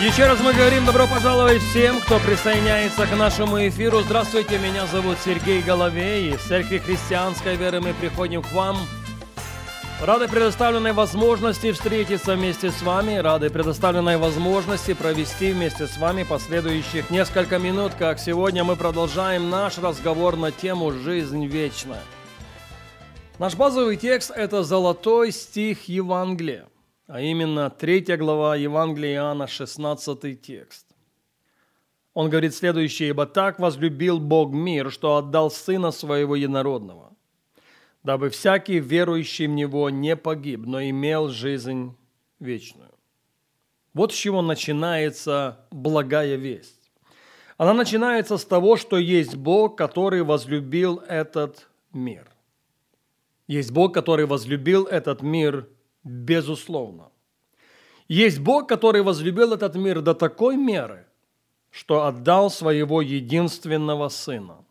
Еще раз мы говорим добро пожаловать всем, кто присоединяется к нашему эфиру. Здравствуйте, меня зовут Сергей Головей. Из Церкви Христианской Веры мы приходим к вам. Рады предоставленной возможности встретиться вместе с вами, рады предоставленной возможности провести вместе с вами последующих несколько минут, как сегодня мы продолжаем наш разговор на тему «Жизнь вечная». Наш базовый текст – это золотой стих Евангелия – а именно 3 глава Евангелия Иоанна, 16 текст. Он говорит следующее, «Ибо так возлюбил Бог мир, что отдал Сына Своего Единородного, дабы всякий верующий в Него не погиб, но имел жизнь вечную». Вот с чего начинается благая весть. Она начинается с того, что есть Бог, который возлюбил этот мир. Есть Бог, который возлюбил этот мир Безусловно. Есть Бог, который возлюбил этот мир до такой меры, что отдал своего единственного Сына.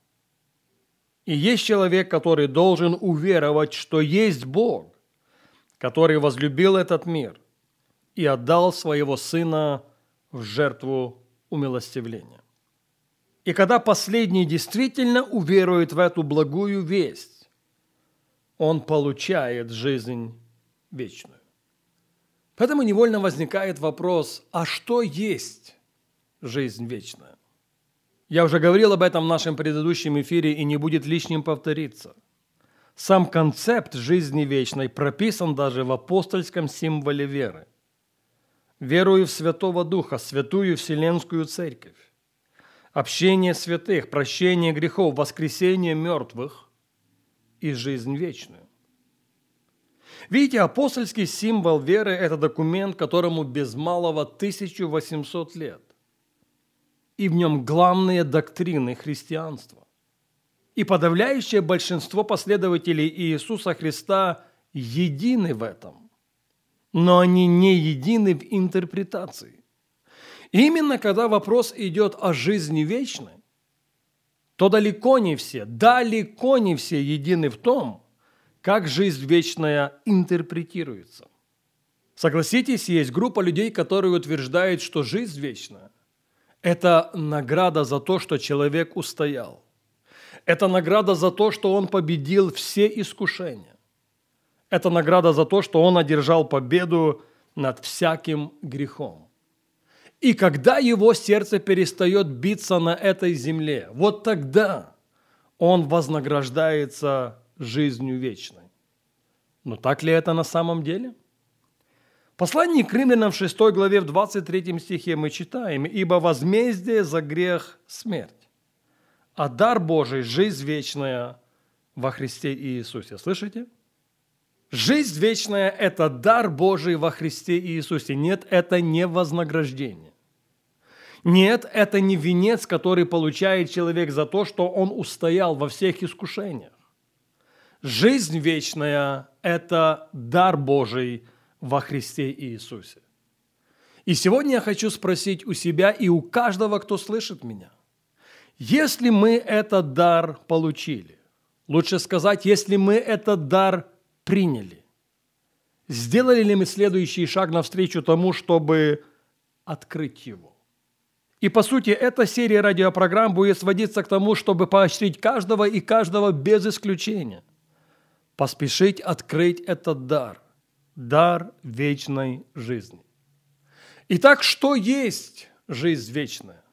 И есть человек, который должен уверовать, что есть Бог, который возлюбил этот мир и отдал своего Сына в жертву умилостивления. И когда последний действительно уверует в эту благую весть, он получает жизнь вечную. Поэтому невольно возникает вопрос, а что есть жизнь вечная? Я уже говорил об этом в нашем предыдущем эфире и не будет лишним повториться. Сам концепт жизни вечной прописан даже в апостольском символе веры. Верую в Святого Духа, Святую Вселенскую Церковь, общение святых, прощение грехов, воскресение мертвых и жизнь вечную. Видите, апостольский символ веры – это документ, которому без малого 1800 лет. И в нем главные доктрины христианства. И подавляющее большинство последователей Иисуса Христа едины в этом. Но они не едины в интерпретации. Именно когда вопрос идет о жизни вечной, то далеко не все, далеко не все едины в том – как жизнь вечная интерпретируется. Согласитесь, есть группа людей, которые утверждают, что жизнь вечная – это награда за то, что человек устоял. Это награда за то, что он победил все искушения. Это награда за то, что он одержал победу над всяким грехом. И когда его сердце перестает биться на этой земле, вот тогда он вознаграждается жизнью вечной. Но так ли это на самом деле? Послание к римлянам в 6 главе в 23 стихе мы читаем, «Ибо возмездие за грех – смерть, а дар Божий – жизнь вечная во Христе Иисусе». Слышите? Жизнь вечная – это дар Божий во Христе Иисусе. Нет, это не вознаграждение. Нет, это не венец, который получает человек за то, что он устоял во всех искушениях. Жизнь вечная – это дар Божий во Христе Иисусе. И сегодня я хочу спросить у себя и у каждого, кто слышит меня, если мы этот дар получили, лучше сказать, если мы этот дар приняли, сделали ли мы следующий шаг навстречу тому, чтобы открыть его? И по сути, эта серия радиопрограмм будет сводиться к тому, чтобы поощрить каждого и каждого без исключения – поспешить открыть этот дар, дар вечной жизни. Итак, что есть жизнь вечная?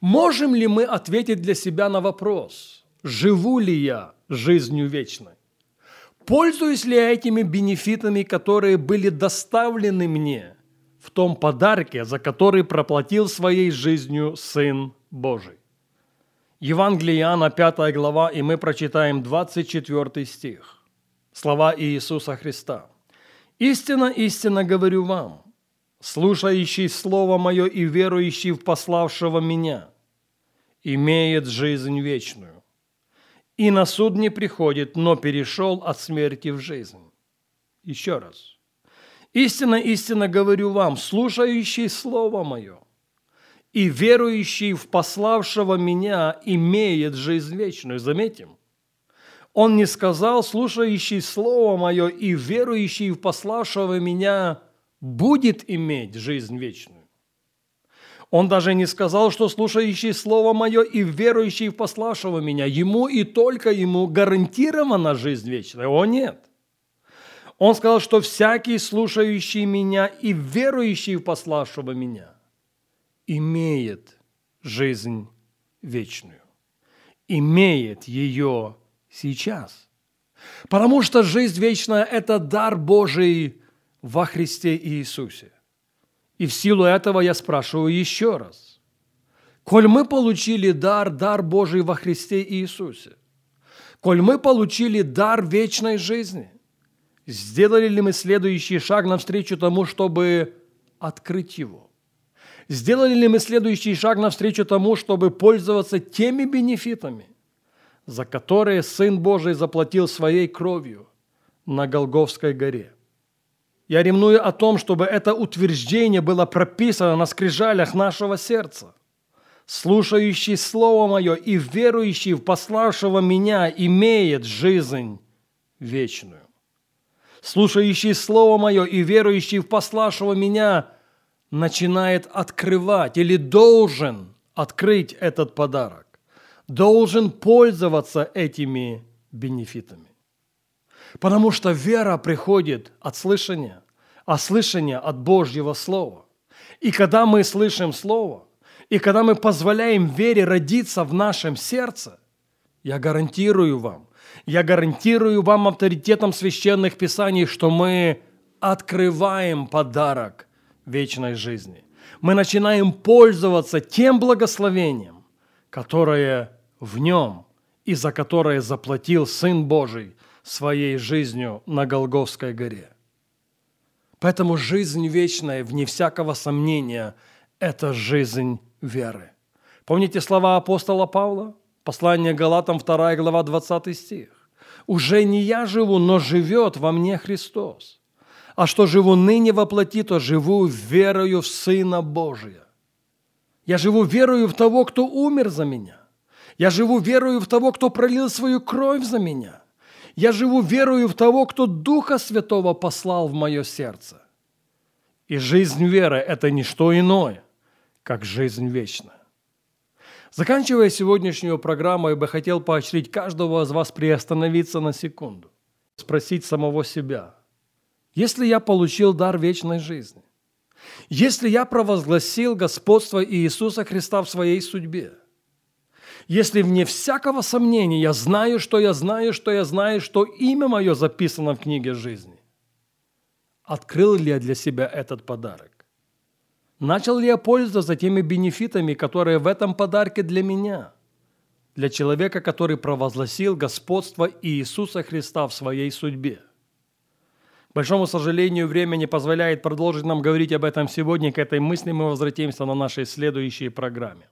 Можем ли мы ответить для себя на вопрос, живу ли я жизнью вечной? Пользуюсь ли я этими бенефитами, которые были доставлены мне в том подарке, за который проплатил своей жизнью Сын Божий? Евангелие Иоанна, 5 глава, и мы прочитаем 24 стих слова Иисуса Христа. «Истинно, истинно говорю вам, слушающий Слово Мое и верующий в пославшего Меня, имеет жизнь вечную, и на суд не приходит, но перешел от смерти в жизнь. Еще раз. Истинно, истинно говорю вам, слушающий Слово Мое и верующий в пославшего меня имеет жизнь вечную. Заметим, он не сказал, слушающий Слово Мое и верующий в пославшего меня будет иметь жизнь вечную. Он даже не сказал, что слушающий Слово Мое и верующий в пославшего меня, ему и только ему гарантирована жизнь вечная. О нет! Он сказал, что всякий, слушающий меня и верующий в пославшего меня, имеет жизнь вечную, имеет ее сейчас. Потому что жизнь вечная – это дар Божий во Христе Иисусе. И в силу этого я спрашиваю еще раз. Коль мы получили дар, дар Божий во Христе Иисусе, коль мы получили дар вечной жизни, сделали ли мы следующий шаг навстречу тому, чтобы открыть его? Сделали ли мы следующий шаг навстречу тому, чтобы пользоваться теми бенефитами, за которые Сын Божий заплатил своей кровью на Голговской горе? Я ревную о том, чтобы это утверждение было прописано на скрижалях нашего сердца. Слушающий Слово Мое и верующий в пославшего меня имеет жизнь вечную. Слушающий Слово Мое и верующий в пославшего меня начинает открывать или должен открыть этот подарок, должен пользоваться этими бенефитами. Потому что вера приходит от слышания, а слышание от Божьего Слова. И когда мы слышим Слово, и когда мы позволяем вере родиться в нашем сердце, я гарантирую вам, я гарантирую вам авторитетом священных писаний, что мы открываем подарок вечной жизни. Мы начинаем пользоваться тем благословением, которое в нем и за которое заплатил Сын Божий своей жизнью на Голговской горе. Поэтому жизнь вечная, вне всякого сомнения, это жизнь веры. Помните слова апостола Павла? Послание Галатам, 2 глава, 20 стих. «Уже не я живу, но живет во мне Христос. А что живу ныне во плоти, то живу верою в Сына Божия. Я живу верою в того, кто умер за меня. Я живу верою в того, кто пролил свою кровь за меня. Я живу верою в того, кто Духа Святого послал в мое сердце. И жизнь веры – это не что иное, как жизнь вечная. Заканчивая сегодняшнюю программу, я бы хотел поощрить каждого из вас приостановиться на секунду, спросить самого себя, если я получил дар вечной жизни, если я провозгласил господство Иисуса Христа в своей судьбе – если вне всякого сомнения я знаю, что я знаю, что я знаю, что имя мое записано в книге жизни, открыл ли я для себя этот подарок? Начал ли я пользоваться теми бенефитами, которые в этом подарке для меня, для человека, который провозгласил господство Иисуса Христа в своей судьбе? К большому сожалению, время не позволяет продолжить нам говорить об этом сегодня. К этой мысли мы возвратимся на нашей следующей программе.